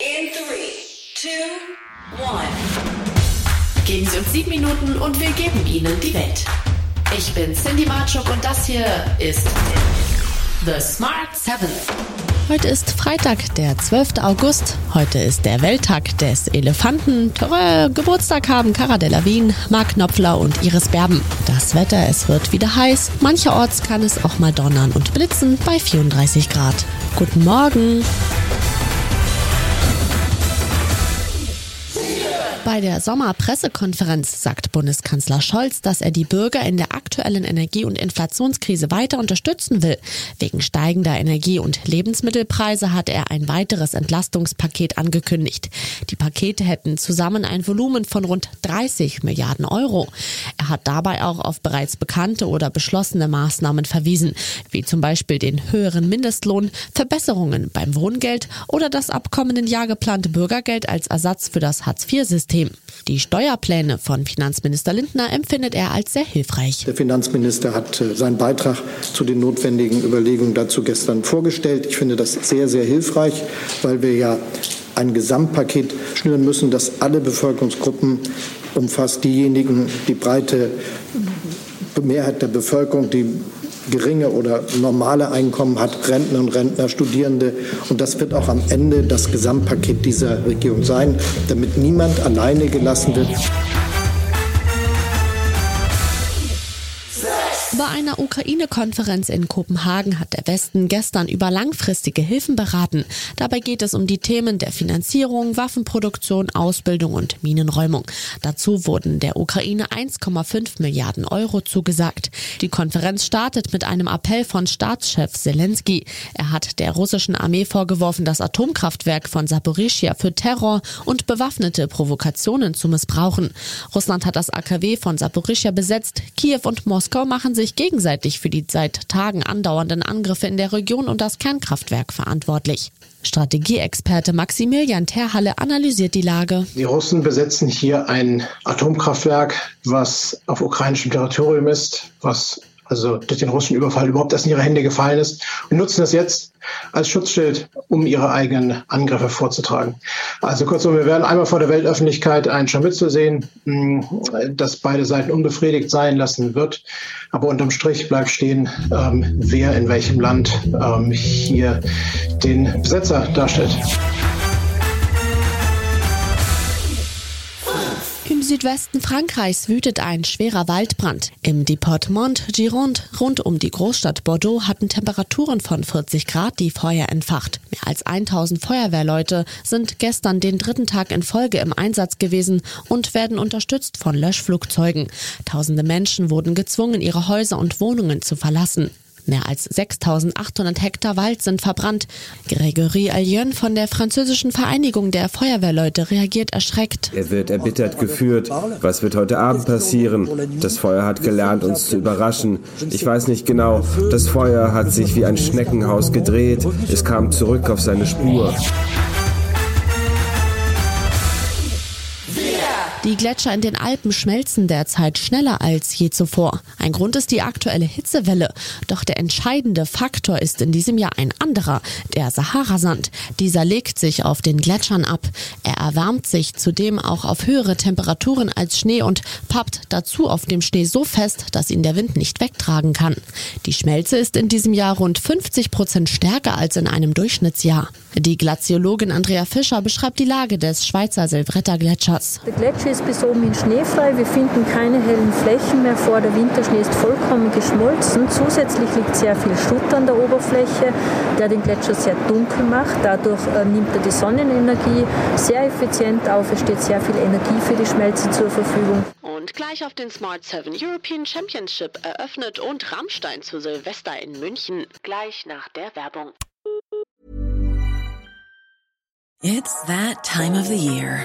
In three, two, one. Geben Sie uns sieben Minuten und wir geben Ihnen die Welt. Ich bin Cindy Marchuk und das hier ist The Smart Seven. Heute ist Freitag, der 12. August. Heute ist der Welttag des Elefanten. Äh, Geburtstag haben Cara Delevingne, Mark Knopfler und Iris Berben. Das Wetter, es wird wieder heiß. Mancherorts kann es auch mal donnern und blitzen bei 34 Grad. Guten Morgen. Bei der Sommerpressekonferenz sagt Bundeskanzler Scholz, dass er die Bürger in der aktuellen Energie- und Inflationskrise weiter unterstützen will. Wegen steigender Energie- und Lebensmittelpreise hat er ein weiteres Entlastungspaket angekündigt. Die Pakete hätten zusammen ein Volumen von rund 30 Milliarden Euro. Er hat dabei auch auf bereits bekannte oder beschlossene Maßnahmen verwiesen, wie zum Beispiel den höheren Mindestlohn, Verbesserungen beim Wohngeld oder das ab kommenden Jahr geplante Bürgergeld als Ersatz für das Hartz-IV-System. Die Steuerpläne von Finanzminister Lindner empfindet er als sehr hilfreich. Der Finanzminister hat äh, seinen Beitrag zu den notwendigen Überlegungen dazu gestern vorgestellt. Ich finde das sehr, sehr hilfreich, weil wir ja ein Gesamtpaket schnüren müssen, das alle Bevölkerungsgruppen umfasst. Diejenigen, die breite Mehrheit der Bevölkerung, die geringe oder normale Einkommen hat, Rentner und Rentner, Studierende. Und das wird auch am Ende das Gesamtpaket dieser Regierung sein, damit niemand alleine gelassen wird. Bei einer Ukraine-Konferenz in Kopenhagen hat der Westen gestern über langfristige Hilfen beraten. Dabei geht es um die Themen der Finanzierung, Waffenproduktion, Ausbildung und Minenräumung. Dazu wurden der Ukraine 1,5 Milliarden Euro zugesagt. Die Konferenz startet mit einem Appell von Staatschef Zelensky. Er hat der russischen Armee vorgeworfen, das Atomkraftwerk von Saporischia für Terror und bewaffnete Provokationen zu missbrauchen. Russland hat das AKW von Saporischia besetzt. Kiew und Moskau machen sich gegenseitig für die seit Tagen andauernden Angriffe in der Region und das Kernkraftwerk verantwortlich. Strategieexperte Maximilian Terhalle analysiert die Lage. Die Russen besetzen hier ein Atomkraftwerk, was auf ukrainischem Territorium ist, was also durch den russischen Überfall überhaupt erst in ihre Hände gefallen ist und nutzen das jetzt als Schutzschild, um ihre eigenen Angriffe vorzutragen. Also kurzum, wir werden einmal vor der Weltöffentlichkeit ein Scharmützel sehen, das beide Seiten unbefriedigt sein lassen wird. Aber unterm Strich bleibt stehen, ähm, wer in welchem Land ähm, hier den Besetzer darstellt. Südwesten Frankreichs wütet ein schwerer Waldbrand. Im Departement Gironde rund um die Großstadt Bordeaux hatten Temperaturen von 40 Grad die Feuer entfacht. Mehr als 1000 Feuerwehrleute sind gestern den dritten Tag in Folge im Einsatz gewesen und werden unterstützt von Löschflugzeugen. Tausende Menschen wurden gezwungen, ihre Häuser und Wohnungen zu verlassen. Mehr als 6800 Hektar Wald sind verbrannt. Gregory Allion von der französischen Vereinigung der Feuerwehrleute reagiert erschreckt. Er wird erbittert geführt. Was wird heute Abend passieren? Das Feuer hat gelernt, uns zu überraschen. Ich weiß nicht genau. Das Feuer hat sich wie ein Schneckenhaus gedreht. Es kam zurück auf seine Spur. Die Gletscher in den Alpen schmelzen derzeit schneller als je zuvor. Ein Grund ist die aktuelle Hitzewelle. Doch der entscheidende Faktor ist in diesem Jahr ein anderer, der Saharasand. Dieser legt sich auf den Gletschern ab. Er erwärmt sich zudem auch auf höhere Temperaturen als Schnee und pappt dazu auf dem Schnee so fest, dass ihn der Wind nicht wegtragen kann. Die Schmelze ist in diesem Jahr rund 50 Prozent stärker als in einem Durchschnittsjahr. Die Glaziologin Andrea Fischer beschreibt die Lage des Schweizer Silvretta-Gletschers. Ist bis oben hin schneefrei. Wir finden keine hellen Flächen mehr vor. Der Winterschnee ist vollkommen geschmolzen. Zusätzlich liegt sehr viel Schutt an der Oberfläche, der den Gletscher sehr dunkel macht. Dadurch äh, nimmt er die Sonnenenergie sehr effizient auf. Es steht sehr viel Energie für die Schmelze zur Verfügung. Und gleich auf den Smart 7 European Championship eröffnet und Rammstein zu Silvester in München. Gleich nach der Werbung. It's that time of the year.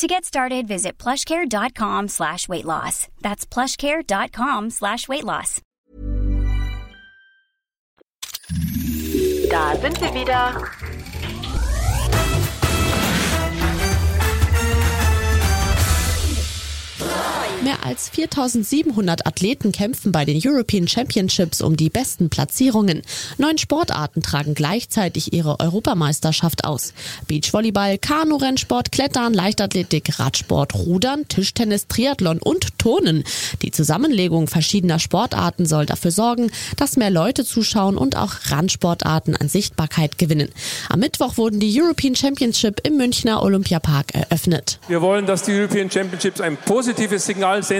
To get started, visit plushcare.com slash weight loss. That's plushcare.com slash weight loss. Da sind wir wieder. Als 4700 Athleten kämpfen bei den European Championships um die besten Platzierungen. Neun Sportarten tragen gleichzeitig ihre Europameisterschaft aus. Beachvolleyball, Kanu-Rennsport, Klettern, Leichtathletik, Radsport, Rudern, Tischtennis, Triathlon und Turnen. Die Zusammenlegung verschiedener Sportarten soll dafür sorgen, dass mehr Leute zuschauen und auch Randsportarten an Sichtbarkeit gewinnen. Am Mittwoch wurden die European Championship im Münchner Olympiapark eröffnet. Wir wollen, dass die European Championships ein positives Signal senden,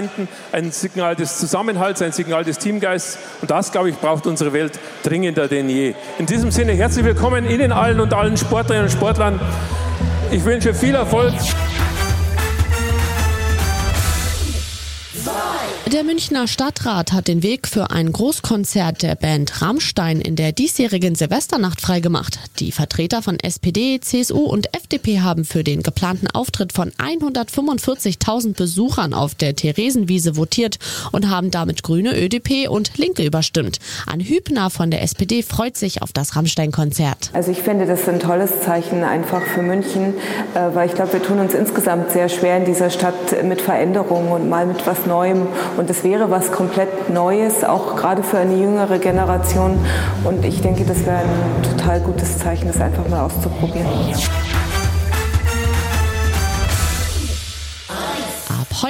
ein Signal des Zusammenhalts, ein Signal des Teamgeists. Und das, glaube ich, braucht unsere Welt dringender denn je. In diesem Sinne herzlich willkommen Ihnen allen und allen Sportlerinnen und Sportlern. Ich wünsche viel Erfolg. Der Münchner Stadtrat hat den Weg für ein Großkonzert der Band Rammstein in der diesjährigen Silvesternacht freigemacht. Die Vertreter von SPD, CSU und FDP haben für den geplanten Auftritt von 145.000 Besuchern auf der Theresienwiese votiert und haben damit Grüne, ÖDP und Linke überstimmt. An Hübner von der SPD freut sich auf das Rammstein-Konzert. Also ich finde, das ist ein tolles Zeichen einfach für München, äh, weil ich glaube, wir tun uns insgesamt sehr schwer in dieser Stadt mit Veränderungen und mal mit was Neuem. Es wäre was komplett Neues, auch gerade für eine jüngere Generation. Und ich denke, das wäre ein total gutes Zeichen, das einfach mal auszuprobieren.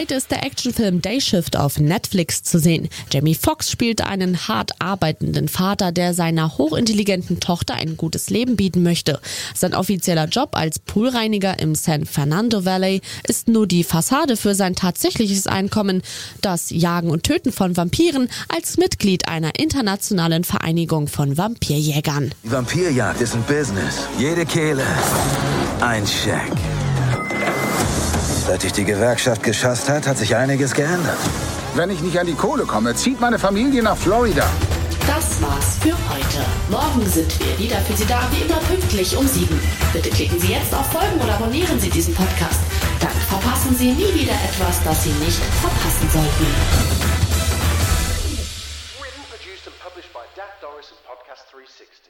Heute ist der Actionfilm Day Shift auf Netflix zu sehen. Jamie Foxx spielt einen hart arbeitenden Vater, der seiner hochintelligenten Tochter ein gutes Leben bieten möchte. Sein offizieller Job als Poolreiniger im San Fernando Valley ist nur die Fassade für sein tatsächliches Einkommen, das Jagen und Töten von Vampiren als Mitglied einer internationalen Vereinigung von Vampirjägern. Vampirjagd ist ein Business. Jede Kehle ein Scheck. Seit sich die Gewerkschaft geschasst hat, hat sich einiges geändert. Wenn ich nicht an die Kohle komme, zieht meine Familie nach Florida. Das war's für heute. Morgen sind wir wieder für Sie da, wie immer pünktlich um sieben. Bitte klicken Sie jetzt auf Folgen oder abonnieren Sie diesen Podcast. Dann verpassen Sie nie wieder etwas, das Sie nicht verpassen sollten. Written, produced and published by Dak Doris and Podcast 360.